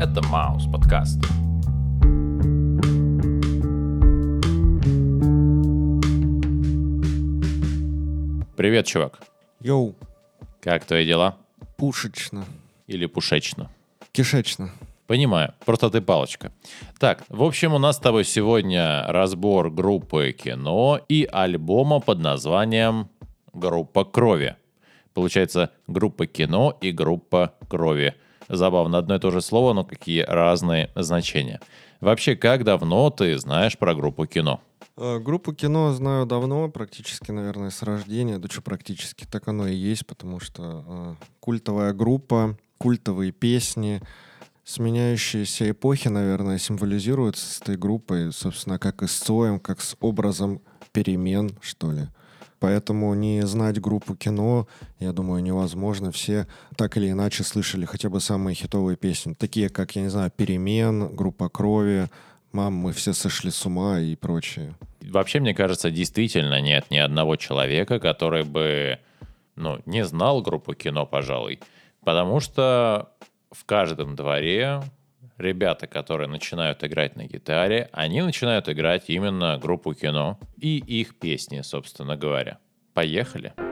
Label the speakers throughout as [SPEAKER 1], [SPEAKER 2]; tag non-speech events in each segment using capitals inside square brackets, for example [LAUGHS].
[SPEAKER 1] Это Маус подкаст. Привет, чувак.
[SPEAKER 2] Йоу,
[SPEAKER 1] Как твои дела?
[SPEAKER 2] пушечно,
[SPEAKER 1] Или пушечно?
[SPEAKER 2] кишечно.
[SPEAKER 1] Понимаю, просто ты палочка. Так, в общем, у нас с тобой сегодня разбор группы кино и альбома под названием «Группа крови». Получается, группа кино и группа крови. Забавно, одно и то же слово, но какие разные значения. Вообще, как давно ты знаешь про группу кино?
[SPEAKER 2] Э, Группу кино знаю давно, практически, наверное, с рождения. Да что практически, так оно и есть, потому что э, культовая группа, культовые песни, сменяющиеся эпохи, наверное, символизируют с этой группой, собственно, как и с Цоем, как с образом перемен, что ли. Поэтому не знать группу кино, я думаю, невозможно. Все так или иначе слышали хотя бы самые хитовые песни, такие как, я не знаю, «Перемен», «Группа крови», «Мам, мы все сошли с ума» и прочее.
[SPEAKER 1] Вообще, мне кажется, действительно нет ни одного человека, который бы, ну, не знал группу кино, пожалуй. Потому что в каждом дворе ребята, которые начинают играть на гитаре, они начинают играть именно группу кино и их песни, собственно говоря. Поехали!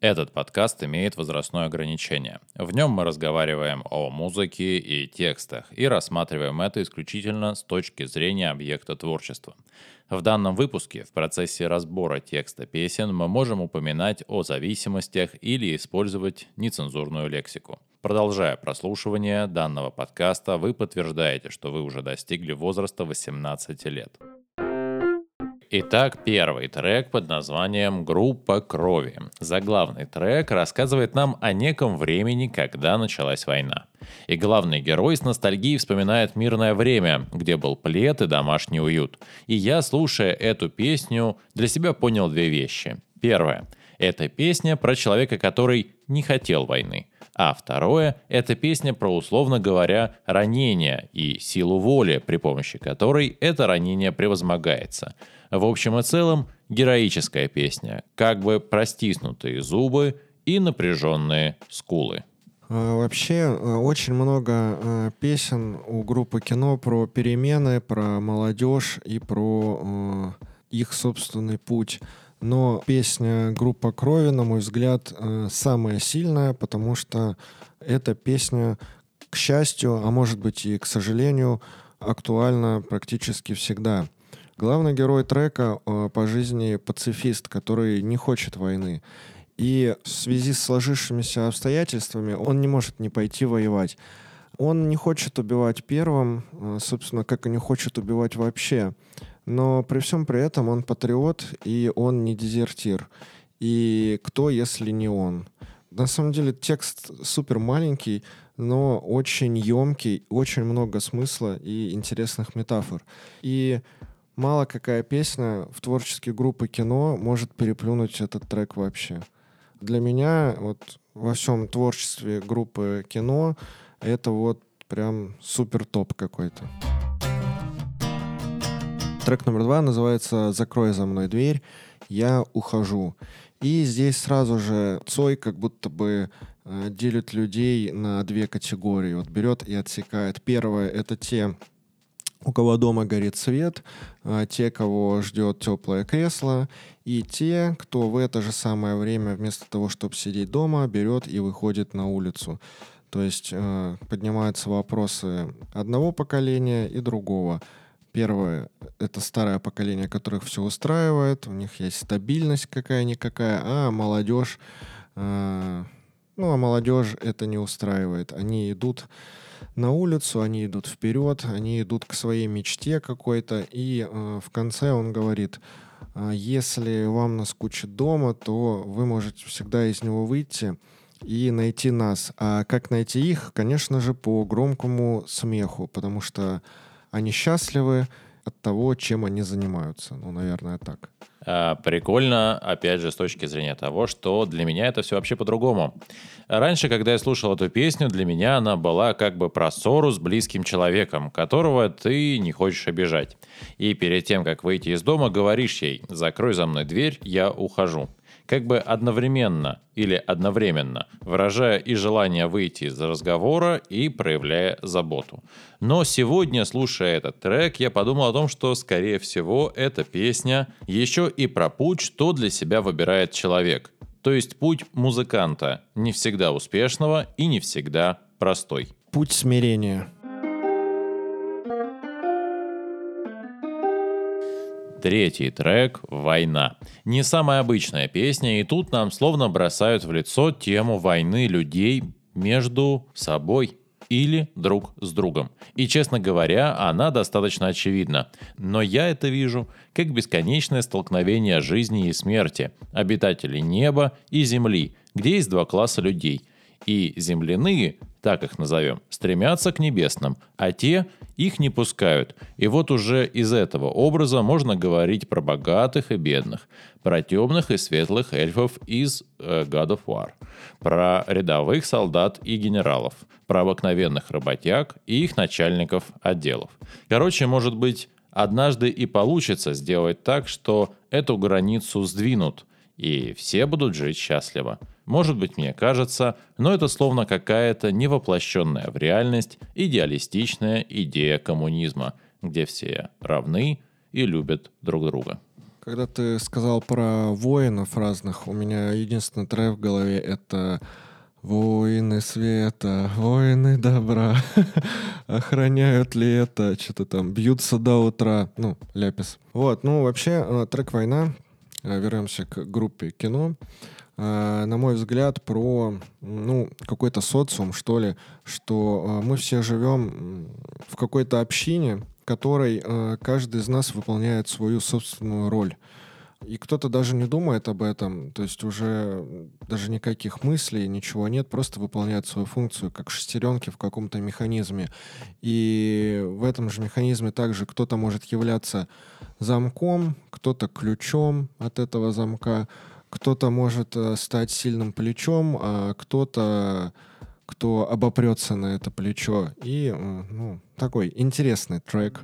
[SPEAKER 1] Этот подкаст имеет возрастное ограничение. В нем мы разговариваем о музыке и текстах и рассматриваем это исключительно с точки зрения объекта творчества. В данном выпуске в процессе разбора текста песен мы можем упоминать о зависимостях или использовать нецензурную лексику. Продолжая прослушивание данного подкаста, вы подтверждаете, что вы уже достигли возраста 18 лет. Итак, первый трек под названием «Группа крови». Заглавный трек рассказывает нам о неком времени, когда началась война. И главный герой с ностальгией вспоминает мирное время, где был плед и домашний уют. И я, слушая эту песню, для себя понял две вещи. Первое. Это песня про человека, который не хотел войны. А второе – это песня про, условно говоря, ранение и силу воли, при помощи которой это ранение превозмогается. В общем и целом, героическая песня, как бы простиснутые зубы и напряженные скулы.
[SPEAKER 2] А, Вообще э, очень много э, песен у группы кино про перемены, про молодежь и про э, их собственный путь. Но песня «Группа крови», на мой взгляд, э, самая сильная, потому что эта песня, к счастью, а может быть и к сожалению, актуальна практически всегда. Главный герой трека э, по жизни пацифист, который не хочет войны. И в связи с сложившимися обстоятельствами он не может не пойти воевать. Он не хочет убивать первым, э, собственно, как и не хочет убивать вообще. Но при всем при этом он патриот, и он не дезертир. И кто, если не он? На самом деле текст супер маленький, но очень емкий, очень много смысла и интересных метафор. И мало какая песня в творческой группы кино может переплюнуть этот трек вообще. Для меня вот во всем творчестве группы кино это вот прям супер топ какой-то. Трек номер два называется «Закрой за мной дверь, я ухожу». И здесь сразу же Цой как будто бы э, делит людей на две категории. Вот берет и отсекает. Первое — это те, у кого дома горит свет, а, те, кого ждет теплое кресло, и те, кто в это же самое время вместо того, чтобы сидеть дома, берет и выходит на улицу. То есть э, поднимаются вопросы одного поколения и другого. Первое — это старое поколение, которых все устраивает, у них есть стабильность какая-никакая, а молодежь, э, ну, а молодежь это не устраивает. Они идут на улицу, они идут вперед, они идут к своей мечте какой-то, и э, в конце он говорит, «А если вам наскучит дома, то вы можете всегда из него выйти и найти нас. А как найти их? Конечно же, по громкому смеху, потому что они счастливы от того, чем они занимаются. Ну, наверное, так.
[SPEAKER 1] А, Прикольно, опять же, с точки зрения того, что для меня это все вообще по-другому. Раньше, когда я слушал эту песню, для меня она была как бы про ссору с близким человеком, которого ты не хочешь обижать. И перед тем, как выйти из дома, говоришь ей «закрой за мной дверь, я ухожу». Как бы одновременно или одновременно, выражая и желание выйти из разговора, и проявляя заботу. Но сегодня, слушая этот трек, я подумал о том, что, скорее всего, эта песня еще и про путь, что для себя выбирает человек. То есть путь музыканта, не всегда успешного и не всегда простой.
[SPEAKER 2] Путь смирения.
[SPEAKER 1] Третий трек «Война». Не самая обычная песня, и тут нам словно бросают в лицо тему войны людей между собой или друг с другом. И, честно говоря, она достаточно очевидна. Но я это вижу как бесконечное столкновение жизни и смерти, обитателей неба и земли, где есть два класса людей. И земляные так их назовем, стремятся к небесным, а те их не пускают. И вот уже из этого образа можно говорить про богатых и бедных, про темных и светлых эльфов из э, God of War, про рядовых солдат и генералов, про обыкновенных работяг и их начальников отделов. Короче, может быть, однажды и получится сделать так, что эту границу сдвинут, и все будут жить счастливо. Может быть, мне кажется, но это словно какая-то невоплощенная в реальность идеалистичная идея коммунизма, где все равны и любят друг друга.
[SPEAKER 2] Когда ты сказал про воинов разных, у меня единственный трек в голове — это Воины света, воины добра, [LAUGHS] охраняют ли это, что-то там, бьются до утра, ну, ляпис. Вот, ну, вообще, э, трек «Война», э, вернемся к группе кино, на мой взгляд, про ну, какой-то социум, что ли, что э, мы все живем в какой-то общине, которой э, каждый из нас выполняет свою собственную роль. И кто-то даже не думает об этом, то есть уже даже никаких мыслей, ничего нет, просто выполняет свою функцию, как шестеренки в каком-то механизме. И в этом же механизме также кто-то может являться замком, кто-то ключом от этого замка, кто-то может э, стать сильным плечом, а кто-то, кто обопрется на это плечо. И ну, такой интересный трек.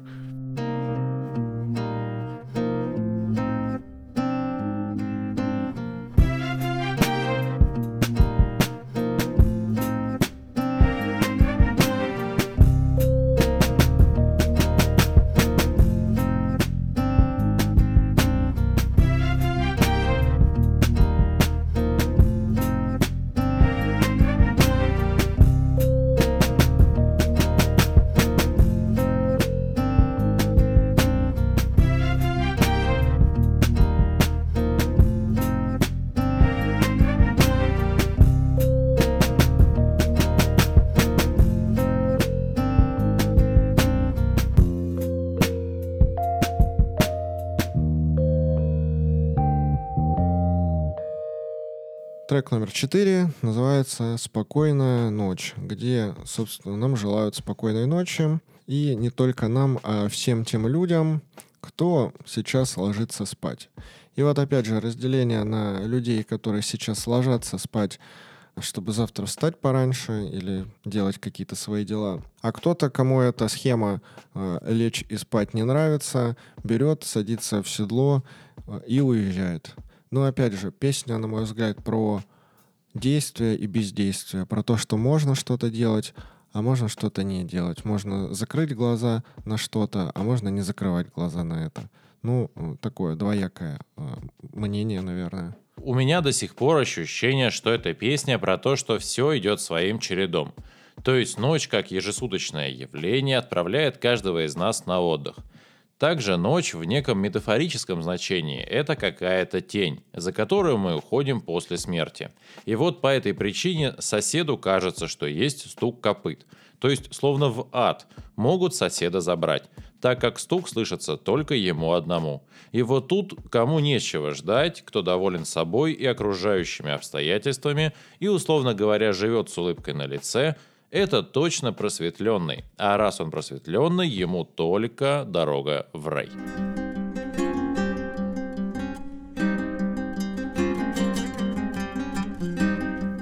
[SPEAKER 2] Трек номер четыре называется «Спокойная ночь», где, собственно, нам желают спокойной ночи. И не только нам, а всем тем людям, кто сейчас ложится спать. И вот опять же разделение на людей, которые сейчас ложатся спать, чтобы завтра встать пораньше или делать какие-то свои дела. А кто-то, кому эта схема э, лечь и спать не нравится, берет, садится в седло э, и уезжает. Но опять же, песня, на мой взгляд, про действие и бездействие, про то, что можно что-то делать, а можно что-то не делать. Можно закрыть глаза на что-то, а можно не закрывать глаза на это. Ну, такое двоякое э, мнение, наверное.
[SPEAKER 1] У меня до сих пор ощущение, что эта песня про то, что все идет своим чередом. То есть ночь, как ежесуточное явление, отправляет каждого из нас на отдых – также ночь в неком метафорическом значении – это какая-то тень, за которую мы уходим после смерти. И вот по этой причине соседу кажется, что есть стук копыт. То есть, словно в ад, могут соседа забрать, так как стук слышится только ему одному. И вот тут кому нечего ждать, кто доволен собой и окружающими обстоятельствами, и, условно говоря, живет с улыбкой на лице – это точно просветленный. А раз он просветленный, ему только дорога в рай.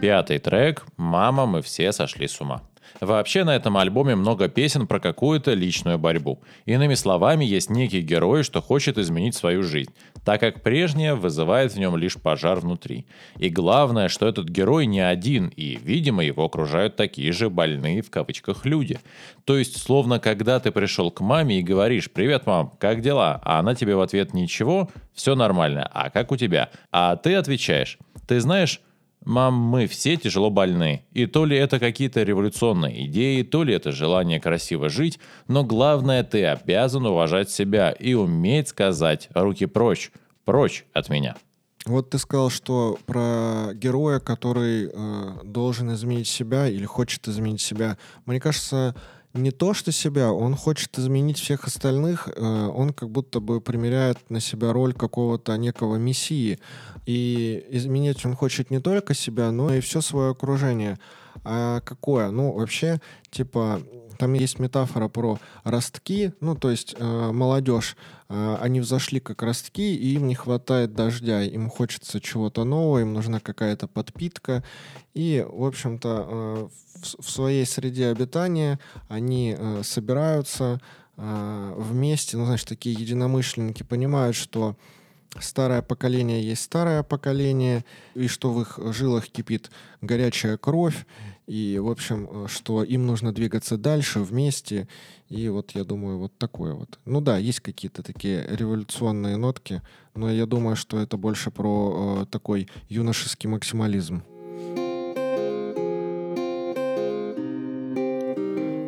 [SPEAKER 1] Пятый трек «Мама, мы все сошли с ума». Вообще на этом альбоме много песен про какую-то личную борьбу. Иными словами, есть некий герой, что хочет изменить свою жизнь, так как прежняя вызывает в нем лишь пожар внутри. И главное, что этот герой не один, и, видимо, его окружают такие же больные в кавычках люди. То есть, словно когда ты пришел к маме и говоришь «Привет, мам, как дела?» А она тебе в ответ «Ничего, все нормально, а как у тебя?» А ты отвечаешь «Ты знаешь, Мам, мы все тяжело больны. И то ли это какие-то революционные идеи, то ли это желание красиво жить, но главное, ты обязан уважать себя и уметь сказать «руки прочь, прочь от меня».
[SPEAKER 2] Вот ты сказал, что про героя, который э, должен изменить себя или хочет изменить себя. Мне кажется, не то, что себя, он хочет изменить всех остальных, э, он как будто бы примеряет на себя роль какого-то некого мессии. И изменить он хочет не только себя, но и все свое окружение. А какое? Ну, вообще, типа, там есть метафора про ростки, ну, то есть э, молодежь, э, они взошли как ростки, и им не хватает дождя, им хочется чего-то нового, им нужна какая-то подпитка, и, в общем-то, э, в, в своей среде обитания они э, собираются э, вместе, ну, значит, такие единомышленники понимают, что старое поколение есть старое поколение, и что в их жилах кипит горячая кровь, и, в общем, что им нужно двигаться дальше вместе, и вот я думаю, вот такое вот. Ну да, есть какие-то такие революционные нотки, но я думаю, что это больше про э, такой юношеский максимализм.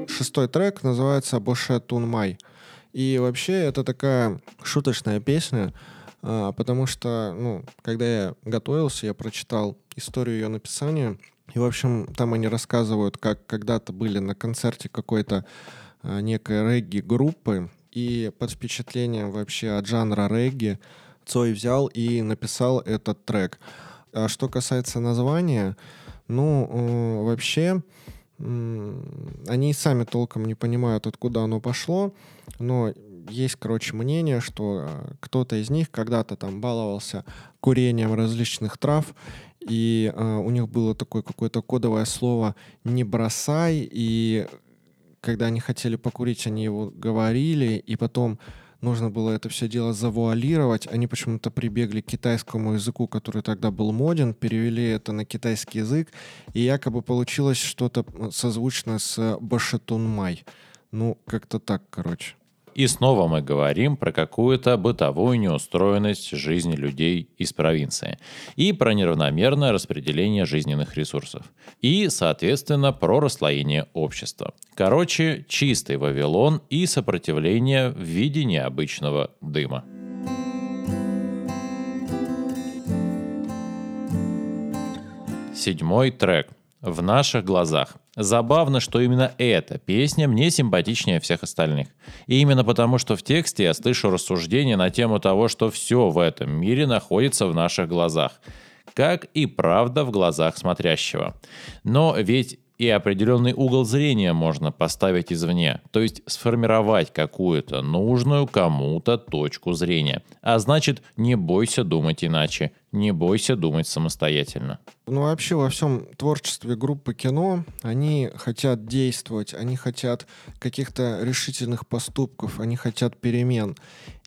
[SPEAKER 2] Шестой трек называется «Боше Тунмай». И вообще это такая шуточная песня, а, потому что, ну, когда я готовился, я прочитал историю ее написания, и, в общем, там они рассказывают, как когда-то были на концерте какой-то а, некой регги-группы, и под впечатлением вообще от жанра регги Цой взял и написал этот трек. А что касается названия, ну, э, вообще, они сами толком не понимают, откуда оно пошло, но есть, короче, мнение, что э, кто-то из них когда-то там баловался курением различных трав, и э, у них было такое какое-то кодовое слово «не бросай», и когда они хотели покурить, они его говорили, и потом нужно было это все дело завуалировать. Они почему-то прибегли к китайскому языку, который тогда был моден, перевели это на китайский язык, и якобы получилось что-то созвучное с Башетунмай. Ну, как-то так, короче.
[SPEAKER 1] И снова мы говорим про какую-то бытовую неустроенность жизни людей из провинции. И про неравномерное распределение жизненных ресурсов. И, соответственно, про расслоение общества. Короче, чистый Вавилон и сопротивление в виде необычного дыма. Седьмой трек в наших глазах. Забавно, что именно эта песня мне симпатичнее всех остальных. И именно потому, что в тексте я слышу рассуждения на тему того, что все в этом мире находится в наших глазах. Как и правда в глазах смотрящего. Но ведь и определенный угол зрения можно поставить извне, то есть сформировать какую-то нужную кому-то точку зрения. А значит, не бойся думать иначе, не бойся думать самостоятельно.
[SPEAKER 2] Ну вообще во всем творчестве группы кино они хотят действовать, они хотят каких-то решительных поступков, они хотят перемен.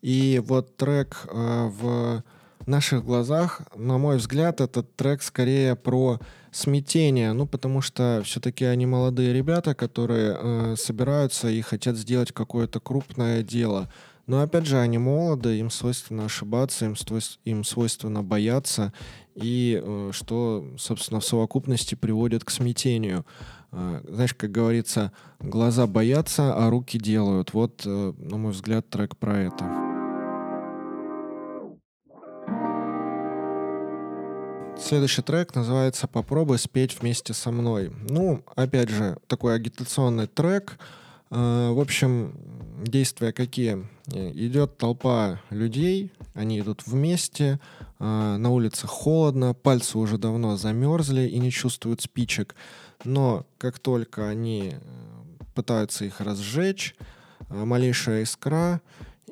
[SPEAKER 2] И вот трек э, в наших глазах, на мой взгляд, этот трек скорее про смятение, ну, потому что все-таки они молодые ребята, которые э, собираются и хотят сделать какое-то крупное дело. Но опять же, они молоды, им свойственно ошибаться, им, свойств, им свойственно бояться, и э, что, собственно, в совокупности приводит к смятению. Э, знаешь, как говорится, глаза боятся, а руки делают. Вот, э, на мой взгляд, трек про это. Следующий трек называется «Попробуй спеть вместе со мной». Ну, опять же, такой агитационный трек. Э, в общем, действия какие? Идет толпа людей, они идут вместе, э, на улице холодно, пальцы уже давно замерзли и не чувствуют спичек. Но как только они э, пытаются их разжечь, малейшая искра,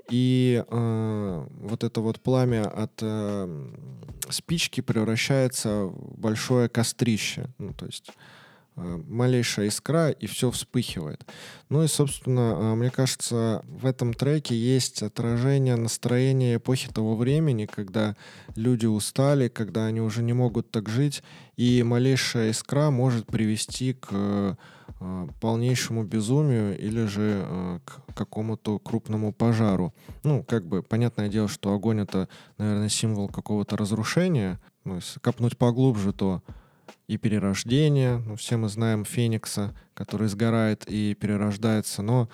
[SPEAKER 2] и э, вот это вот пламя от э, спички превращается в большое кострище. Ну, то есть малейшая искра, и все вспыхивает. Ну и, собственно, э, мне кажется, в этом треке есть отражение настроения эпохи того времени, когда люди устали, когда они уже не могут так жить, и малейшая искра может привести к э, полнейшему безумию или же к какому-то крупному пожару. Ну, как бы, понятное дело, что огонь — это, наверное, символ какого-то разрушения. Ну, если копнуть поглубже, то и перерождение. Ну, все мы знаем Феникса, который сгорает и перерождается, но,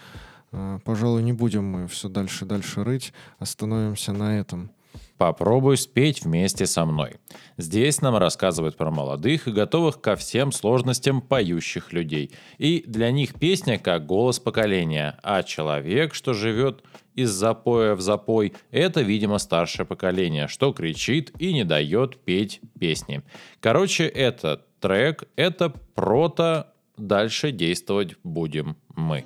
[SPEAKER 2] э, пожалуй, не будем мы все дальше дальше рыть, остановимся на этом.
[SPEAKER 1] Попробуй спеть вместе со мной. Здесь нам рассказывают про молодых и готовых ко всем сложностям поющих людей. И для них песня как голос поколения, а человек, что живет из запоя в запой, это, видимо, старшее поколение, что кричит и не дает петь песни. Короче, это трек, это прото, дальше действовать будем мы.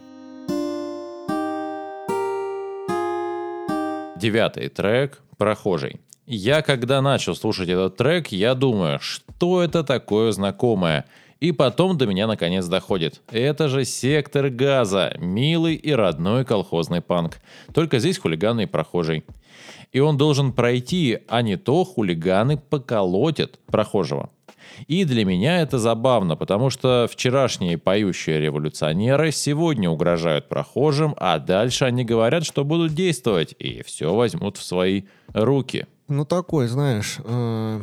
[SPEAKER 1] Девятый трек «Прохожий». Я когда начал слушать этот трек, я думаю, что это такое знакомое – и потом до меня наконец доходит. Это же сектор газа, милый и родной колхозный панк. Только здесь хулиганы и прохожий. И он должен пройти, а не то хулиганы поколотят прохожего. И для меня это забавно, потому что вчерашние поющие революционеры сегодня угрожают прохожим, а дальше они говорят, что будут действовать, и все возьмут в свои руки.
[SPEAKER 2] Ну такой, знаешь, э,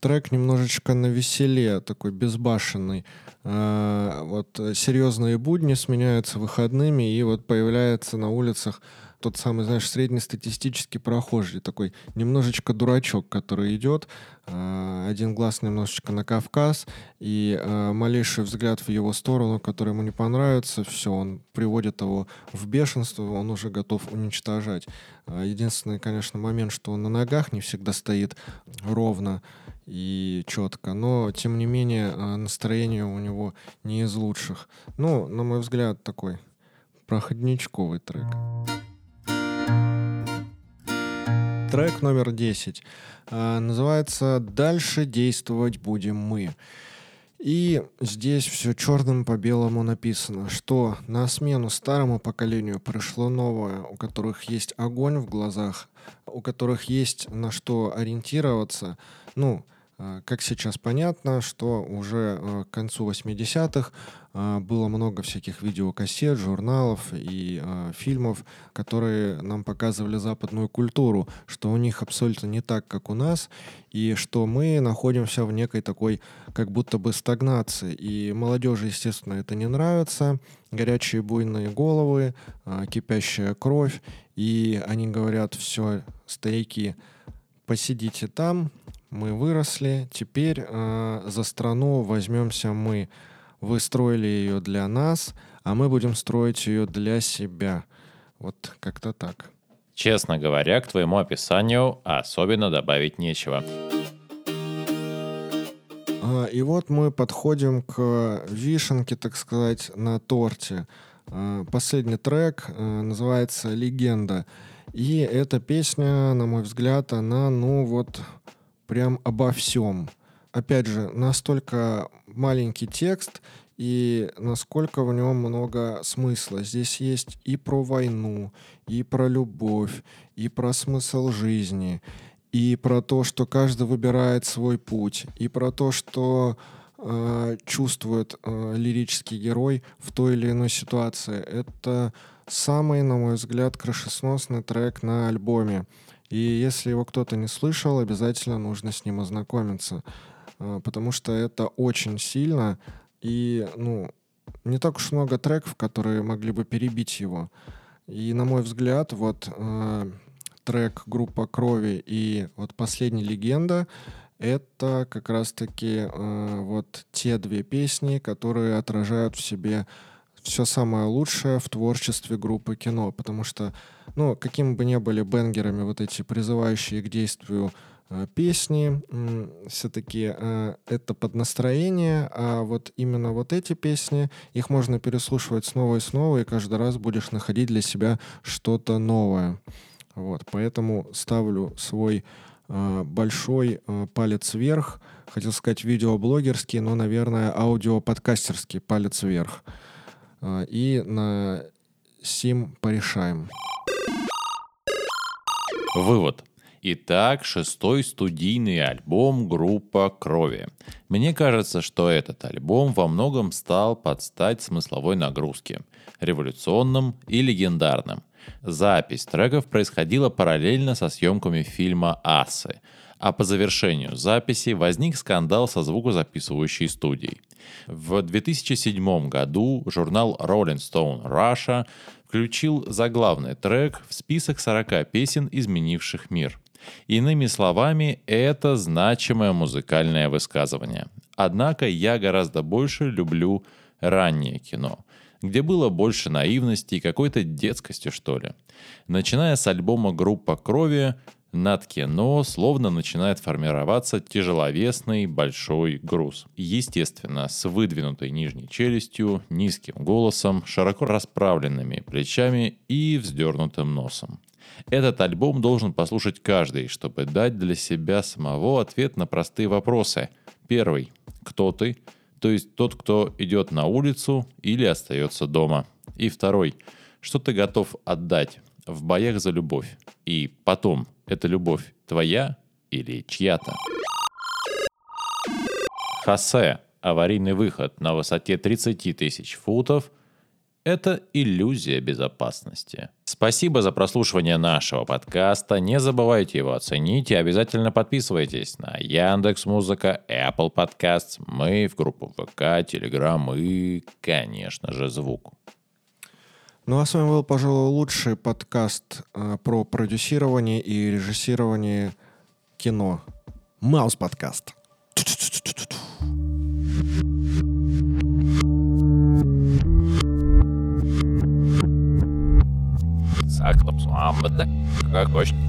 [SPEAKER 2] трек немножечко на веселе, такой безбашенный. А, вот серьезные будни сменяются выходными, и вот появляется на улицах тот самый, знаешь, среднестатистический прохожий, такой немножечко дурачок, который идет, а, один глаз немножечко на Кавказ, и а, малейший взгляд в его сторону, который ему не понравится, все, он приводит его в бешенство, он уже готов уничтожать. Единственный, конечно, момент, что он на ногах не всегда стоит ровно, и четко, но тем не менее настроение у него не из лучших. Ну, на мой взгляд, такой проходничковый трек. Трек номер 10 а, называется «Дальше действовать будем мы». И здесь все черным по белому написано, что на смену старому поколению пришло новое, у которых есть огонь в глазах, у которых есть на что ориентироваться. Ну, как сейчас понятно, что уже а, к концу 80-х а, было много всяких видеокассет, журналов и фильмов, которые нам показывали западную культуру, что у них абсолютно не так, как у нас, и что мы находимся в некой такой как будто бы стагнации. И молодежи, естественно, это не нравится. Горячие буйные головы, кипящая кровь, и они говорят, все, старики, посидите там, мы выросли, теперь э, за страну возьмемся мы. Вы строили ее для нас, а мы будем строить ее для себя. Вот как-то так.
[SPEAKER 1] Честно говоря, к твоему описанию особенно добавить нечего.
[SPEAKER 2] А, и вот мы подходим к вишенке, так сказать, на торте. А, последний трек а, называется «Легенда». И эта песня, на мой взгляд, она, ну вот, прям обо всем. Опять же, настолько маленький текст и насколько в нем много смысла. Здесь есть и про войну, и про любовь, и про смысл жизни, и про то, что каждый выбирает свой путь, и про то, что э, чувствует э, лирический герой в той или иной ситуации. Это самый, на мой взгляд, крышесносный трек на альбоме. И если его кто-то не слышал, обязательно нужно с ним ознакомиться, а, потому что это очень сильно и, ну, не так уж много треков, которые могли бы перебить его. И, на мой взгляд, вот э, трек группа Крови и вот последняя легенда это как раз-таки э, вот те две песни, которые отражают в себе все самое лучшее в творчестве группы кино, потому что, ну, какими бы ни были бенгерами вот эти призывающие к действию э, песни, все-таки э, это под настроение, а вот именно вот эти песни, их можно переслушивать снова и снова, и каждый раз будешь находить для себя что-то новое. Вот, поэтому ставлю свой э, большой палец вверх. Хотел сказать видеоблогерский, но, наверное, аудиоподкастерский палец вверх. Э, и на сим порешаем.
[SPEAKER 1] Вывод. Итак, шестой студийный альбом группа Крови. Мне кажется, что этот альбом во многом стал под стать смысловой нагрузке, революционным и легендарным. Запись треков происходила параллельно со съемками фильма «Асы», а по завершению записи возник скандал со звукозаписывающей студией. В 2007 году журнал Rolling Stone Russia включил заглавный трек в список 40 песен, изменивших мир – Иными словами, это значимое музыкальное высказывание. Однако я гораздо больше люблю раннее кино, где было больше наивности и какой-то детскости, что ли. Начиная с альбома «Группа крови», над кино словно начинает формироваться тяжеловесный большой груз. Естественно, с выдвинутой нижней челюстью, низким голосом, широко расправленными плечами и вздернутым носом. Этот альбом должен послушать каждый, чтобы дать для себя самого ответ на простые вопросы. Первый. Кто ты? То есть тот, кто идет на улицу или остается дома. И второй. Что ты готов отдать в боях за любовь? И потом, эта любовь твоя или чья-то? Хосе. Аварийный выход на высоте 30 тысяч футов – это иллюзия безопасности. Спасибо за прослушивание нашего подкаста. Не забывайте его оценить и обязательно подписывайтесь на Яндекс Музыка, Apple Podcasts, мы в группу ВК, Telegram и, конечно же, звук.
[SPEAKER 2] Ну а с вами был, пожалуй, лучший подкаст э, про продюсирование и режиссирование кино. Маус подкаст.
[SPEAKER 1] Как хочешь.